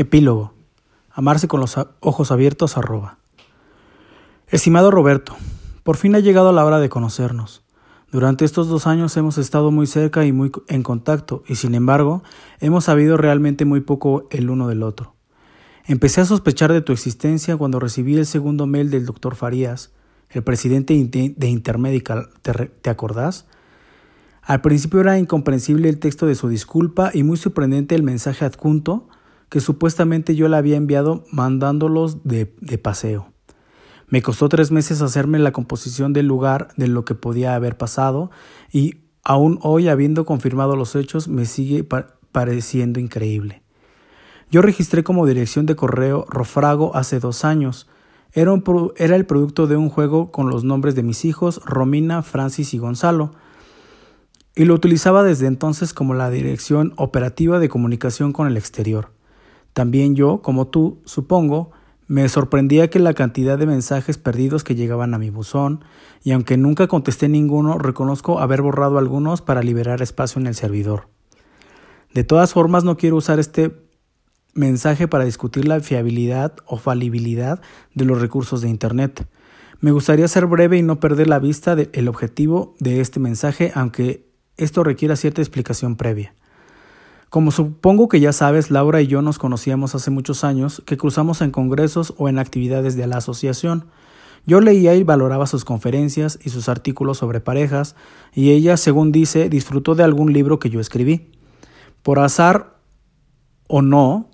Epílogo. Amarse con los ojos abiertos arroba. Estimado Roberto, por fin ha llegado la hora de conocernos. Durante estos dos años hemos estado muy cerca y muy en contacto, y sin embargo, hemos sabido realmente muy poco el uno del otro. Empecé a sospechar de tu existencia cuando recibí el segundo mail del doctor Farías, el presidente de Intermedical, ¿te, ¿te acordás? Al principio era incomprensible el texto de su disculpa y muy sorprendente el mensaje adjunto que supuestamente yo le había enviado mandándolos de, de paseo. Me costó tres meses hacerme la composición del lugar de lo que podía haber pasado y aún hoy, habiendo confirmado los hechos, me sigue pareciendo increíble. Yo registré como dirección de correo Rofrago hace dos años. Era, era el producto de un juego con los nombres de mis hijos, Romina, Francis y Gonzalo, y lo utilizaba desde entonces como la dirección operativa de comunicación con el exterior. También yo, como tú, supongo, me sorprendía que la cantidad de mensajes perdidos que llegaban a mi buzón, y aunque nunca contesté ninguno, reconozco haber borrado algunos para liberar espacio en el servidor. De todas formas, no quiero usar este mensaje para discutir la fiabilidad o falibilidad de los recursos de Internet. Me gustaría ser breve y no perder la vista del objetivo de este mensaje, aunque esto requiera cierta explicación previa. Como supongo que ya sabes, Laura y yo nos conocíamos hace muchos años, que cruzamos en congresos o en actividades de la asociación. Yo leía y valoraba sus conferencias y sus artículos sobre parejas, y ella, según dice, disfrutó de algún libro que yo escribí. Por azar o no,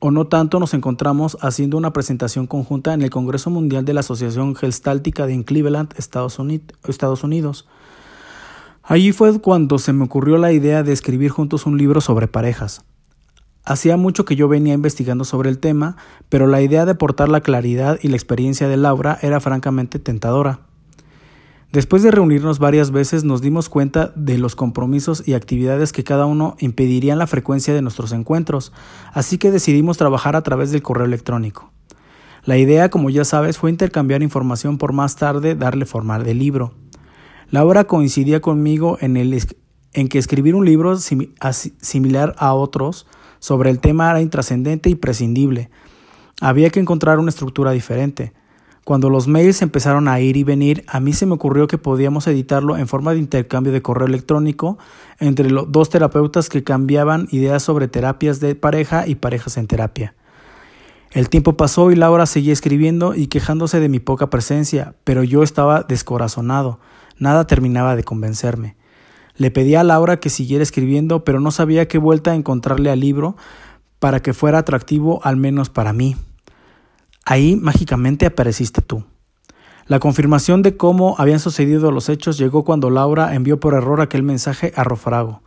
o no tanto, nos encontramos haciendo una presentación conjunta en el Congreso Mundial de la Asociación Gestáltica de Cleveland, Estados Unidos. Allí fue cuando se me ocurrió la idea de escribir juntos un libro sobre parejas. Hacía mucho que yo venía investigando sobre el tema, pero la idea de aportar la claridad y la experiencia de Laura era francamente tentadora. Después de reunirnos varias veces nos dimos cuenta de los compromisos y actividades que cada uno impedirían la frecuencia de nuestros encuentros, así que decidimos trabajar a través del correo electrónico. La idea, como ya sabes, fue intercambiar información por más tarde darle forma del libro. Laura coincidía conmigo en, el, en que escribir un libro similar a otros sobre el tema era intrascendente y prescindible. Había que encontrar una estructura diferente. Cuando los mails empezaron a ir y venir, a mí se me ocurrió que podíamos editarlo en forma de intercambio de correo electrónico entre los dos terapeutas que cambiaban ideas sobre terapias de pareja y parejas en terapia. El tiempo pasó y Laura seguía escribiendo y quejándose de mi poca presencia, pero yo estaba descorazonado. Nada terminaba de convencerme. Le pedí a Laura que siguiera escribiendo, pero no sabía qué vuelta encontrarle al libro para que fuera atractivo al menos para mí. Ahí mágicamente apareciste tú. La confirmación de cómo habían sucedido los hechos llegó cuando Laura envió por error aquel mensaje a Rofrago.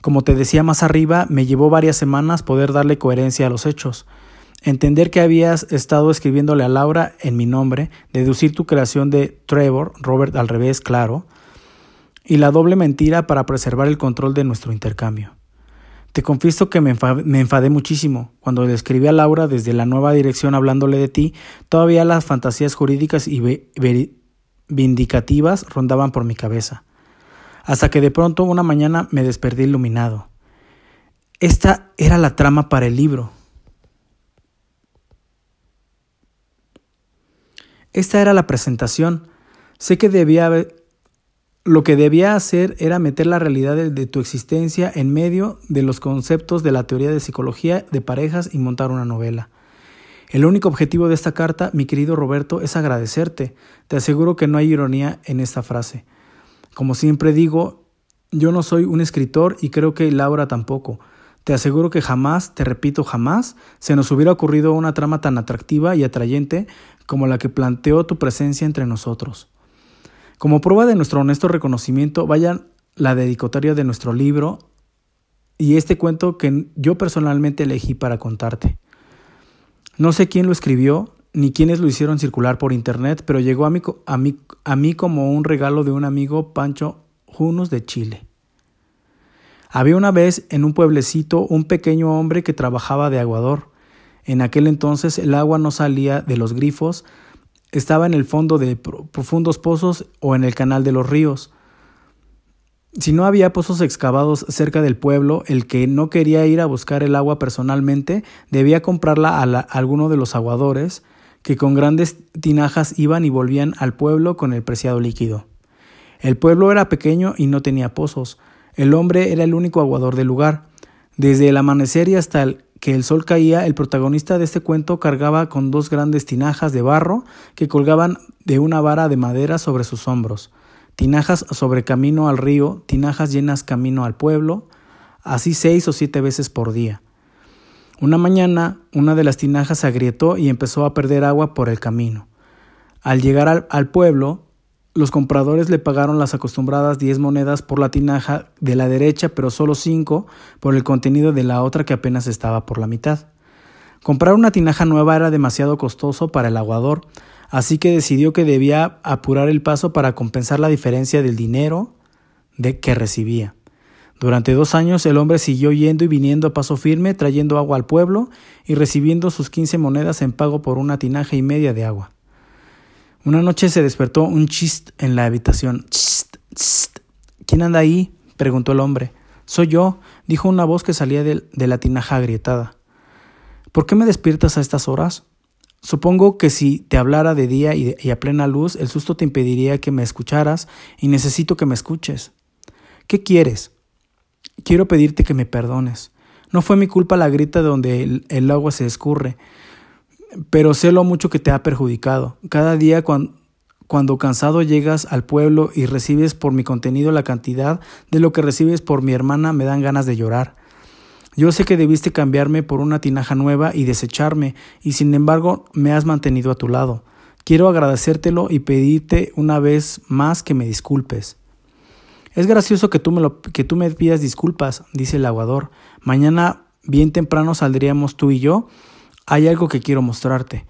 Como te decía más arriba, me llevó varias semanas poder darle coherencia a los hechos. Entender que habías estado escribiéndole a Laura en mi nombre, deducir tu creación de Trevor, Robert al revés, claro, y la doble mentira para preservar el control de nuestro intercambio. Te confieso que me enfadé, muchísimo. Cuando le escribí a Laura desde la nueva dirección hablándole de ti, todavía las fantasías jurídicas y vindicativas rondaban por mi cabeza. Hasta que de pronto una mañana me desperté iluminado. Esta era la trama para el libro. Esta era la presentación. Sé que debía lo que debía hacer era meter la realidad de, tu existencia en medio de los conceptos de la teoría de psicología de parejas y montar una novela. El único objetivo de esta carta, mi querido Roberto, es agradecerte. Te aseguro que no hay ironía en esta frase. Como siempre digo, yo no soy un escritor y creo que Laura tampoco. Te aseguro que jamás, te repito, jamás se nos hubiera ocurrido una trama tan atractiva y atrayente como la que planteó tu presencia entre nosotros. Como prueba de nuestro honesto reconocimiento, vayan la dedicatoria de nuestro libro y este cuento que yo personalmente elegí para contarte. No sé quién lo escribió ni quiénes lo hicieron circular por internet, pero llegó a mí, a mí, como un regalo de un amigo Pancho Junus de Chile. Había una vez en un pueblecito un pequeño hombre que trabajaba de aguador. En aquel entonces el agua no salía de los grifos, estaba en el fondo de profundos pozos o en el canal de los ríos. Si no había pozos excavados cerca del pueblo, el que no quería ir a buscar el agua personalmente debía comprarla a, alguno de los aguadores, que con grandes tinajas iban y volvían al pueblo con el preciado líquido. El pueblo era pequeño y no tenía pozos. El hombre era el único aguador del lugar. Desde el amanecer y hasta el que el sol caía, el protagonista de este cuento cargaba con dos grandes tinajas de barro que colgaban de una vara de madera sobre sus hombros. Tinajas sobre camino al río, tinajas llenas camino al pueblo, así seis o siete veces por día. Una mañana, una de las tinajas se agrietó y empezó a perder agua por el camino. Al llegar al, al pueblo, los compradores le pagaron las acostumbradas 10 monedas por la tinaja de la derecha, pero solo 5 por el contenido de la otra que apenas estaba por la mitad. Comprar una tinaja nueva era demasiado costoso para el aguador, así que decidió que debía apurar el paso para compensar la diferencia del dinero de que recibía. Durante dos años el hombre siguió yendo y viniendo a paso firme, trayendo agua al pueblo y recibiendo sus 15 monedas en pago por una tinaja y media de agua. Una noche se despertó un chist en la habitación. Chist, chist. ¿Quién anda ahí? preguntó el hombre. Soy yo, dijo una voz que salía de, la tinaja agrietada. ¿Por qué me despiertas a estas horas? Supongo que si te hablara de día y, a plena luz, el susto te impediría que me escucharas y necesito que me escuches. ¿Qué quieres? Quiero pedirte que me perdones. No fue mi culpa la grita donde el agua se escurre pero sé lo mucho que te ha perjudicado. Cada día cuando, cuando cansado llegas al pueblo y recibes por mi contenido la cantidad de lo que recibes por mi hermana, me dan ganas de llorar. Yo sé que debiste cambiarme por una tinaja nueva y desecharme, y sin embargo me has mantenido a tu lado. Quiero agradecértelo y pedirte una vez más que me disculpes. Es gracioso que tú me, que tú me pidas disculpas, dice el aguador. Mañana bien temprano saldríamos tú y yo hay algo que quiero mostrarte.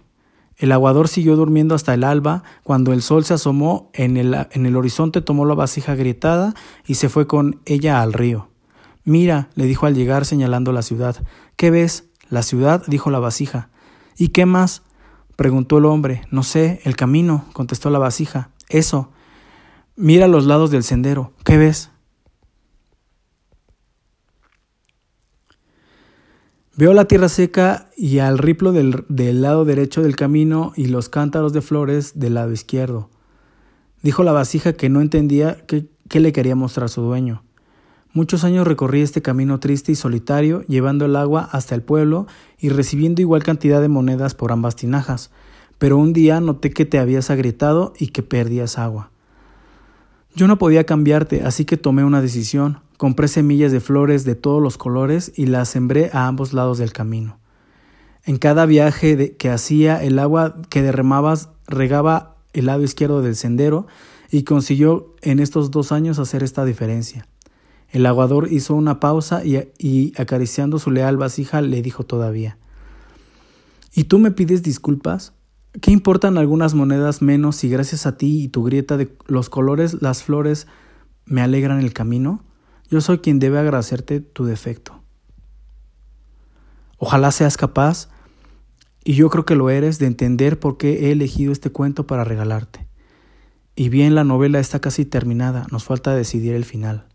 El aguador siguió durmiendo hasta el alba. Cuando el sol se asomó en el, en el horizonte, tomó la vasija agrietada y se fue con ella al río. Mira, le dijo al llegar señalando la ciudad. ¿Qué ves? La ciudad, dijo la vasija. ¿Y qué más? preguntó el hombre. No sé, el camino, contestó la vasija. Eso. Mira los lados del sendero. ¿Qué ves? Veo la tierra seca y al riplo del, lado derecho del camino y los cántaros de flores del lado izquierdo. Dijo la vasija que no entendía qué, qué le quería mostrar su dueño. Muchos años recorrí este camino triste y solitario, llevando el agua hasta el pueblo y recibiendo igual cantidad de monedas por ambas tinajas, pero un día noté que te habías agrietado y que perdías agua. Yo no podía cambiarte, así que tomé una decisión. Compré semillas de flores de todos los colores y las sembré a ambos lados del camino. En cada viaje que hacía, el agua que derramabas regaba el lado izquierdo del sendero y consiguió en estos dos años hacer esta diferencia. El aguador hizo una pausa y, y acariciando su leal vasija le dijo todavía, ¿Y tú me pides disculpas? ¿Qué importan algunas monedas menos si gracias a ti y tu grieta de los colores las flores me alegran el camino? Yo soy quien debe agradecerte tu defecto. Ojalá seas capaz, y yo creo que lo eres, de entender por qué he elegido este cuento para regalarte. Y bien, la novela está casi terminada, nos falta decidir el final.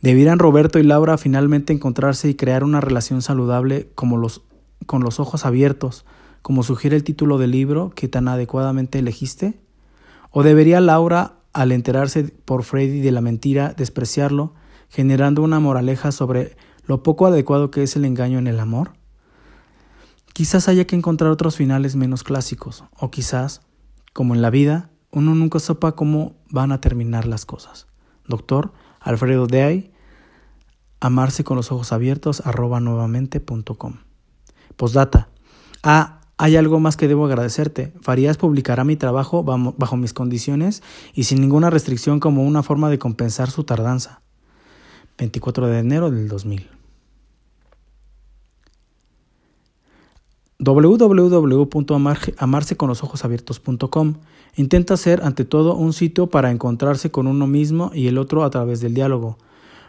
¿Debieran Roberto y Laura finalmente encontrarse y crear una relación saludable como los, con los ojos abiertos, como sugiere el título del libro que tan adecuadamente elegiste? ¿O debería Laura al enterarse por Freddy de la mentira, despreciarlo, generando una moraleja sobre lo poco adecuado que es el engaño en el amor? Quizás haya que encontrar otros finales menos clásicos, o quizás, como en la vida, uno nunca sepa cómo van a terminar las cosas. Doctor Alfredo Deay, amarse con los ojos abiertos, arroba nuevamente Postdata. A hay algo más que debo agradecerte. Farías publicará mi trabajo bajo mis condiciones y sin ninguna restricción como una forma de compensar su tardanza. 24 de enero del 2000. www.amarseconlosojosabiertos.com intenta ser ante todo un sitio para encontrarse con uno mismo y el otro a través del diálogo,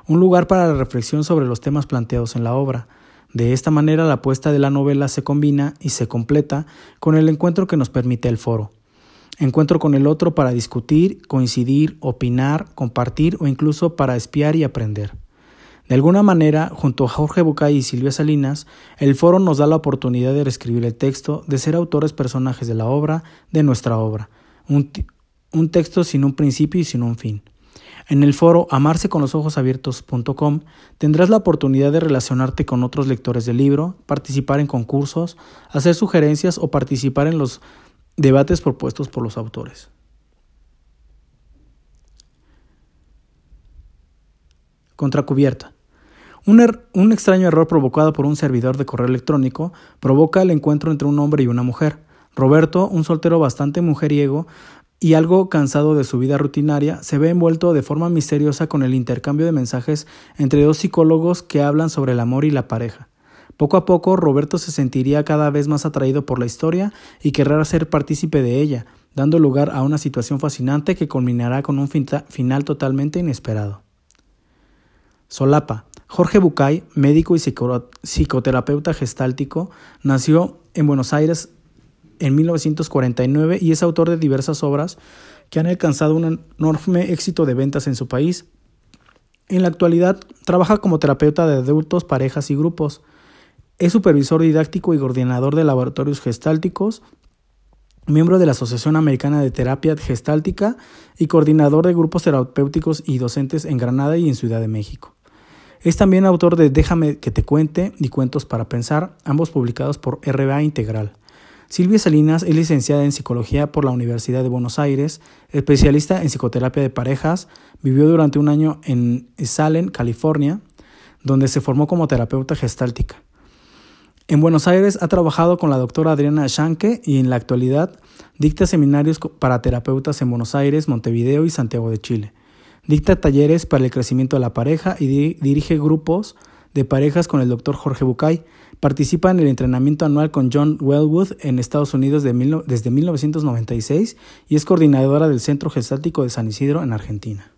un lugar para la reflexión sobre los temas planteados en la obra, de esta manera la apuesta de la novela se combina y se completa con el encuentro que nos permite el foro. Encuentro con el otro para discutir, coincidir, opinar, compartir o incluso para espiar y aprender. De alguna manera, junto a Jorge Bucay y Silvia Salinas, el foro nos da la oportunidad de reescribir el texto, de ser autores personajes de la obra, de nuestra obra. Un, un texto sin un principio y sin un fin. En el foro amarse con los ojos abiertos.com tendrás la oportunidad de relacionarte con otros lectores del libro, participar en concursos, hacer sugerencias o participar en los debates propuestos por los autores. Contracubierta. Un, er-, un, extraño error provocado por un servidor de correo electrónico provoca el encuentro entre un hombre y una mujer. Roberto, un soltero bastante mujeriego y algo cansado de su vida rutinaria, se ve envuelto de forma misteriosa con el intercambio de mensajes entre dos psicólogos que hablan sobre el amor y la pareja. Poco a poco, Roberto se sentiría cada vez más atraído por la historia y querrá ser partícipe de ella, dando lugar a una situación fascinante que culminará con un final totalmente inesperado. Solapa. Jorge Bucay, médico y psicoterapeuta gestáltico, nació en Buenos Aires en 1949 y es autor de diversas obras que han alcanzado un enorme éxito de ventas en su país. En la actualidad trabaja como terapeuta de adultos, parejas y grupos. Es supervisor didáctico y coordinador de laboratorios gestálticos, miembro de la Asociación Americana de Terapia Gestáltica y coordinador de grupos terapéuticos y docentes en Granada y en Ciudad de México. Es también autor de Déjame que te cuente y Cuentos para Pensar, ambos publicados por RBA Integral. Silvia Salinas es licenciada en Psicología por la Universidad de Buenos Aires, especialista en psicoterapia de parejas, vivió durante un año en Salem, California, donde se formó como terapeuta gestáltica. En Buenos Aires ha trabajado con la doctora Adriana Shanke y en la actualidad dicta seminarios para terapeutas en Buenos Aires, Montevideo y Santiago de Chile. Dicta talleres para el crecimiento de la pareja y dirige grupos de parejas con el doctor Jorge Bucay. Participa en el entrenamiento anual con John Wellwood en Estados Unidos desde 1996 y es coordinadora del Centro Gestático de San Isidro en Argentina.